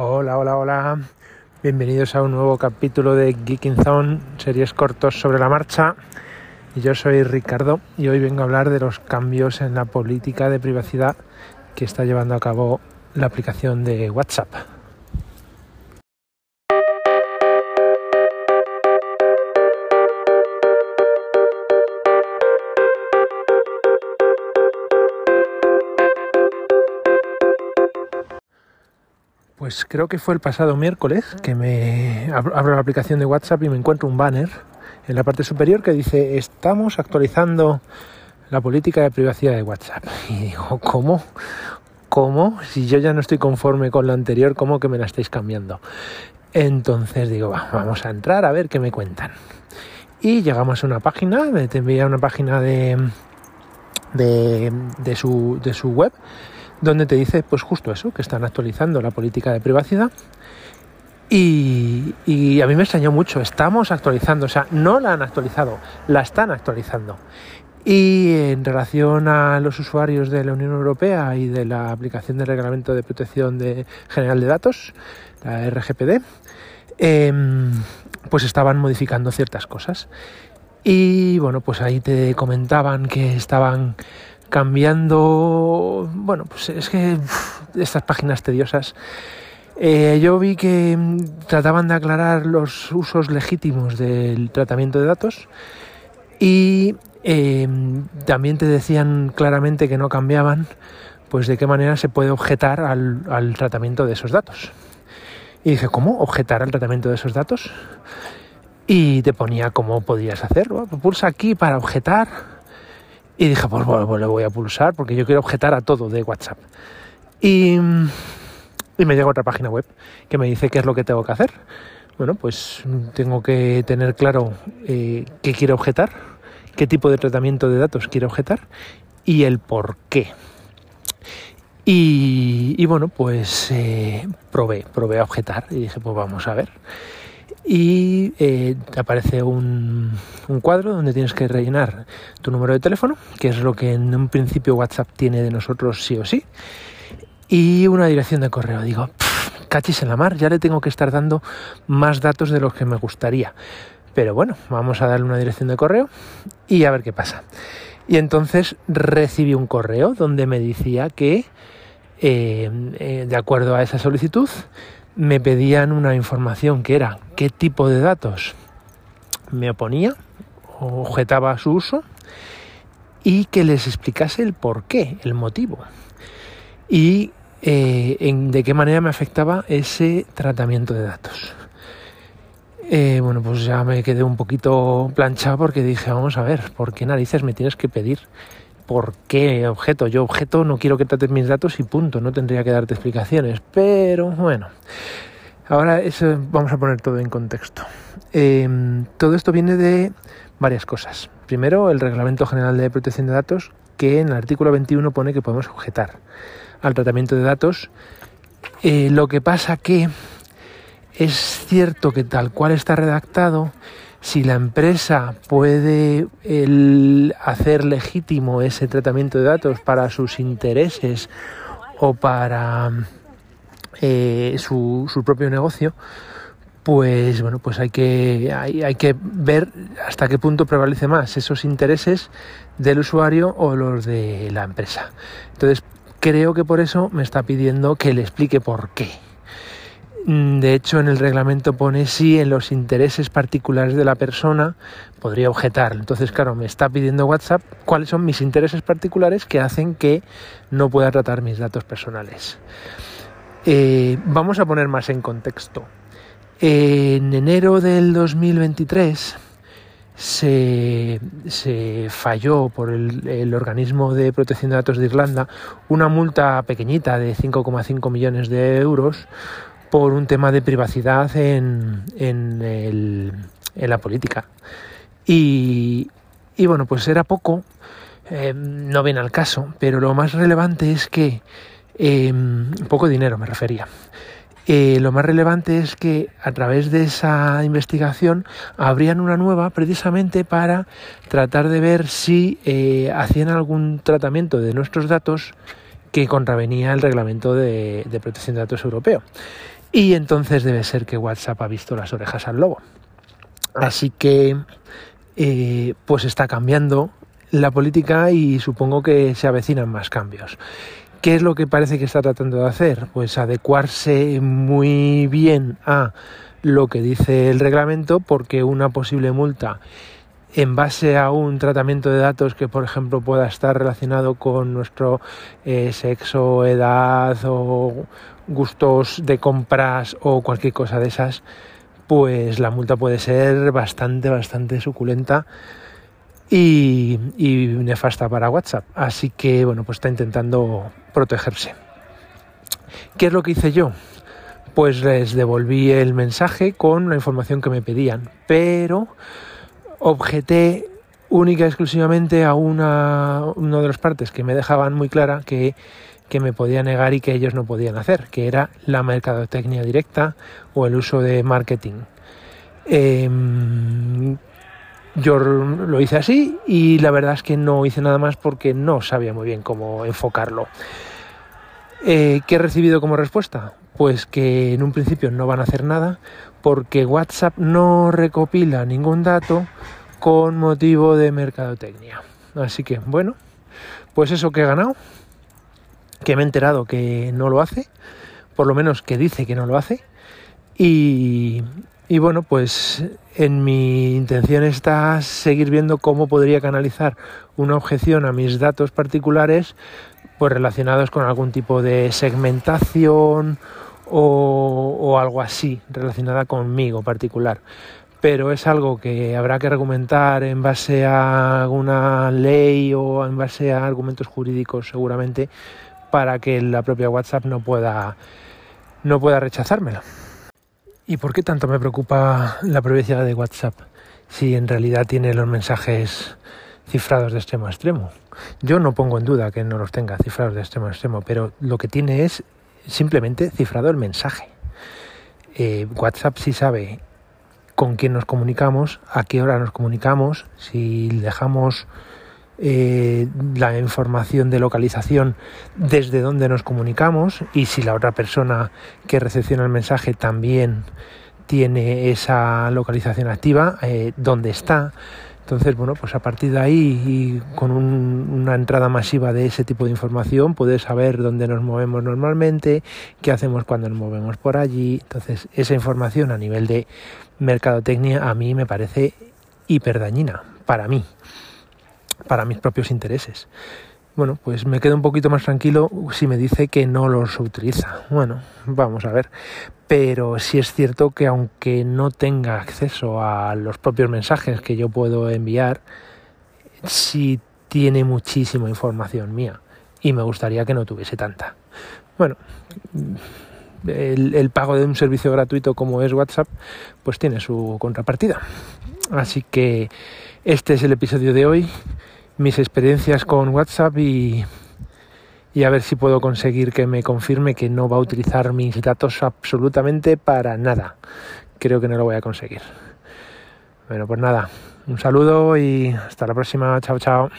Hola, hola, hola. Bienvenidos a un nuevo capítulo de Geeking Zone, series cortos sobre la marcha. Yo soy Ricardo y hoy vengo a hablar de los cambios en la política de privacidad que está llevando a cabo la aplicación de WhatsApp. Pues creo que fue el pasado miércoles que me abro la aplicación de WhatsApp y me encuentro un banner en la parte superior que dice estamos actualizando la política de privacidad de WhatsApp. Y digo, ¿cómo? ¿Cómo? Si yo ya no estoy conforme con la anterior, ¿cómo que me la estáis cambiando? Entonces digo, vamos a entrar a ver qué me cuentan. Y llegamos a una página, te envía una página de, de, su, de su web donde te dice pues justo eso, que están actualizando la política de privacidad. Y, a mí me extrañó mucho, estamos actualizando, o sea, no la han actualizado, la están actualizando. Y en relación a los usuarios de la Unión Europea y de la aplicación del Reglamento de Protección de General de Datos, la RGPD, em, pues estaban modificando ciertas cosas. Y bueno, pues ahí te comentaban que estaban cambiando, bueno, pues es que estas páginas tediosas. Eh, yo vi que mm, trataban de aclarar los usos legítimos del tratamiento de datos y em, también te decían claramente que no cambiaban, pues de qué manera se puede objetar al, al tratamiento de esos datos. Y dije, ¿cómo? ¿Objetar al tratamiento de esos datos? Y te ponía cómo podías hacerlo. Pulsa aquí para objetar y dije, pues bueno, pues le voy a pulsar porque yo quiero objetar a todo de WhatsApp. Y, me llega otra página web que me dice qué es lo que tengo que hacer. Bueno, pues tengo que tener claro eh, qué quiero objetar, qué tipo de tratamiento de datos quiero objetar y el por qué. Y, bueno, pues eh, probé, probé a objetar y dije, pues vamos a ver y eh, aparece un, cuadro donde tienes que rellenar tu número de teléfono, que es lo que en un principio WhatsApp tiene de nosotros sí o sí, y una dirección de correo. Digo, cachis en la mar, ya le tengo que estar dando más datos de los que me gustaría. Pero bueno, vamos a darle una dirección de correo y a ver qué pasa. Y entonces recibí un correo donde me decía que, eh, eh, de acuerdo a esa solicitud, me pedían una información que era qué tipo de datos me oponía, objetaba su uso y que les explicase el por qué, el motivo y eh, en, de qué manera me afectaba ese tratamiento de datos. Eh, bueno, pues ya me quedé un poquito planchado porque dije, vamos a ver, ¿por qué narices me tienes que pedir por qué objeto. Yo objeto no quiero que trates mis datos y punto, no tendría que darte explicaciones. Pero bueno, ahora eso vamos a poner todo en contexto. Em, todo esto viene de varias cosas. Primero, el Reglamento General de Protección de Datos, que en el artículo 21 pone que podemos objetar al tratamiento de datos. Eh, lo que pasa que es cierto que tal cual está redactado, si la empresa puede hacer legítimo ese tratamiento de datos para sus intereses o para eh, su, propio negocio, pues bueno, pues hay que, hay, que ver hasta qué punto prevalece más esos intereses del usuario o los de la empresa. Entonces, creo que por eso me está pidiendo que le explique por qué. Mm, de hecho, en el reglamento pone si en los intereses particulares de la persona podría objetar. Entonces, claro, me está pidiendo WhatsApp cuáles son mis intereses particulares que hacen que no pueda tratar mis datos personales. Eh, vamos a poner más en contexto. En enero del 2023 se, falló por el, el, organismo de protección de datos de Irlanda una multa pequeñita de 5,5 millones de euros por un tema de privacidad en, en, el, en la política. Y, y, bueno, pues era poco, eh, no viene al caso, pero lo más relevante es que, eh, poco dinero me refería, eh, lo más relevante es que a través de esa investigación habrían una nueva precisamente para tratar de ver si hacían algún tratamiento de nuestros datos que contravenía el reglamento de, protección de datos europeo. Y entonces debe ser que WhatsApp ha visto las orejas al lobo. Así que eh, pues está cambiando la política y supongo que se avecinan más cambios. ¿Qué es lo que parece que está tratando de hacer? Pues adecuarse muy bien a lo que dice el reglamento porque una posible multa en base a un tratamiento de datos que, por ejemplo, pueda estar relacionado con nuestro eh, sexo, edad o gustos de compras o cualquier cosa de esas, pues la multa puede ser bastante, bastante suculenta y, nefasta para WhatsApp. Así que, bueno, pues está intentando protegerse. ¿Qué es lo que hice yo? Pues les devolví el mensaje con la información que me pedían, pero objeté única y exclusivamente a una, una de las partes que me dejaban muy clara que, que me podía negar y que ellos no podían hacer, que era la mercadotecnia directa o el uso de marketing. Em, yo lo hice así y la verdad es que no hice nada más porque no sabía muy bien cómo enfocarlo. Eh, ¿Qué he recibido como respuesta? Pues que en un principio no van a hacer nada porque WhatsApp no recopila ningún dato con motivo de mercadotecnia. Así que bueno, pues eso que he ganado, que me he enterado que no lo hace, por lo menos que dice que no lo hace, y, y bueno, pues en mi intención está seguir viendo cómo podría canalizar una objeción a mis datos particulares pues relacionados con algún tipo de segmentación o, o algo así relacionada conmigo particular pero es algo que habrá que argumentar en base a alguna ley o en base a argumentos jurídicos seguramente para que la propia WhatsApp no pueda no pueda rechazármela. ¿Y por qué tanto me preocupa la privacidad de WhatsApp si en realidad tiene los mensajes cifrados de extremo a extremo? Yo no pongo en duda que no los tenga cifrados de extremo a extremo, pero lo que tiene es simplemente cifrado el mensaje. Eh, WhatsApp sí sabe con quién nos comunicamos, a qué hora nos comunicamos, si dejamos eh, la información de localización desde donde nos comunicamos y si la otra persona que recepciona el mensaje también tiene esa localización activa, eh, dónde está. Entonces, bueno, pues a partir de ahí y con una entrada masiva de ese tipo de información, puedes saber dónde nos movemos normalmente, qué hacemos cuando nos movemos por allí. Entonces, esa información a nivel de mercadotecnia a mí me parece hiperdañina, para mí para mis propios intereses. Bueno, pues me quedo un poquito más tranquilo si me dice que no los utiliza. Bueno, vamos a ver. Pero sí es cierto que aunque no tenga acceso a los propios mensajes que yo puedo enviar, sí tiene muchísima información mía. Y me gustaría que no tuviese tanta. Bueno, el, el pago de un servicio gratuito como es WhatsApp, pues tiene su contrapartida. Así que este es el episodio de hoy mis experiencias con WhatsApp y, y a ver si puedo conseguir que me confirme que no va a utilizar mis datos absolutamente para nada. Creo que no lo voy a conseguir. Bueno, pues nada, un saludo y hasta la próxima. Chao, chao.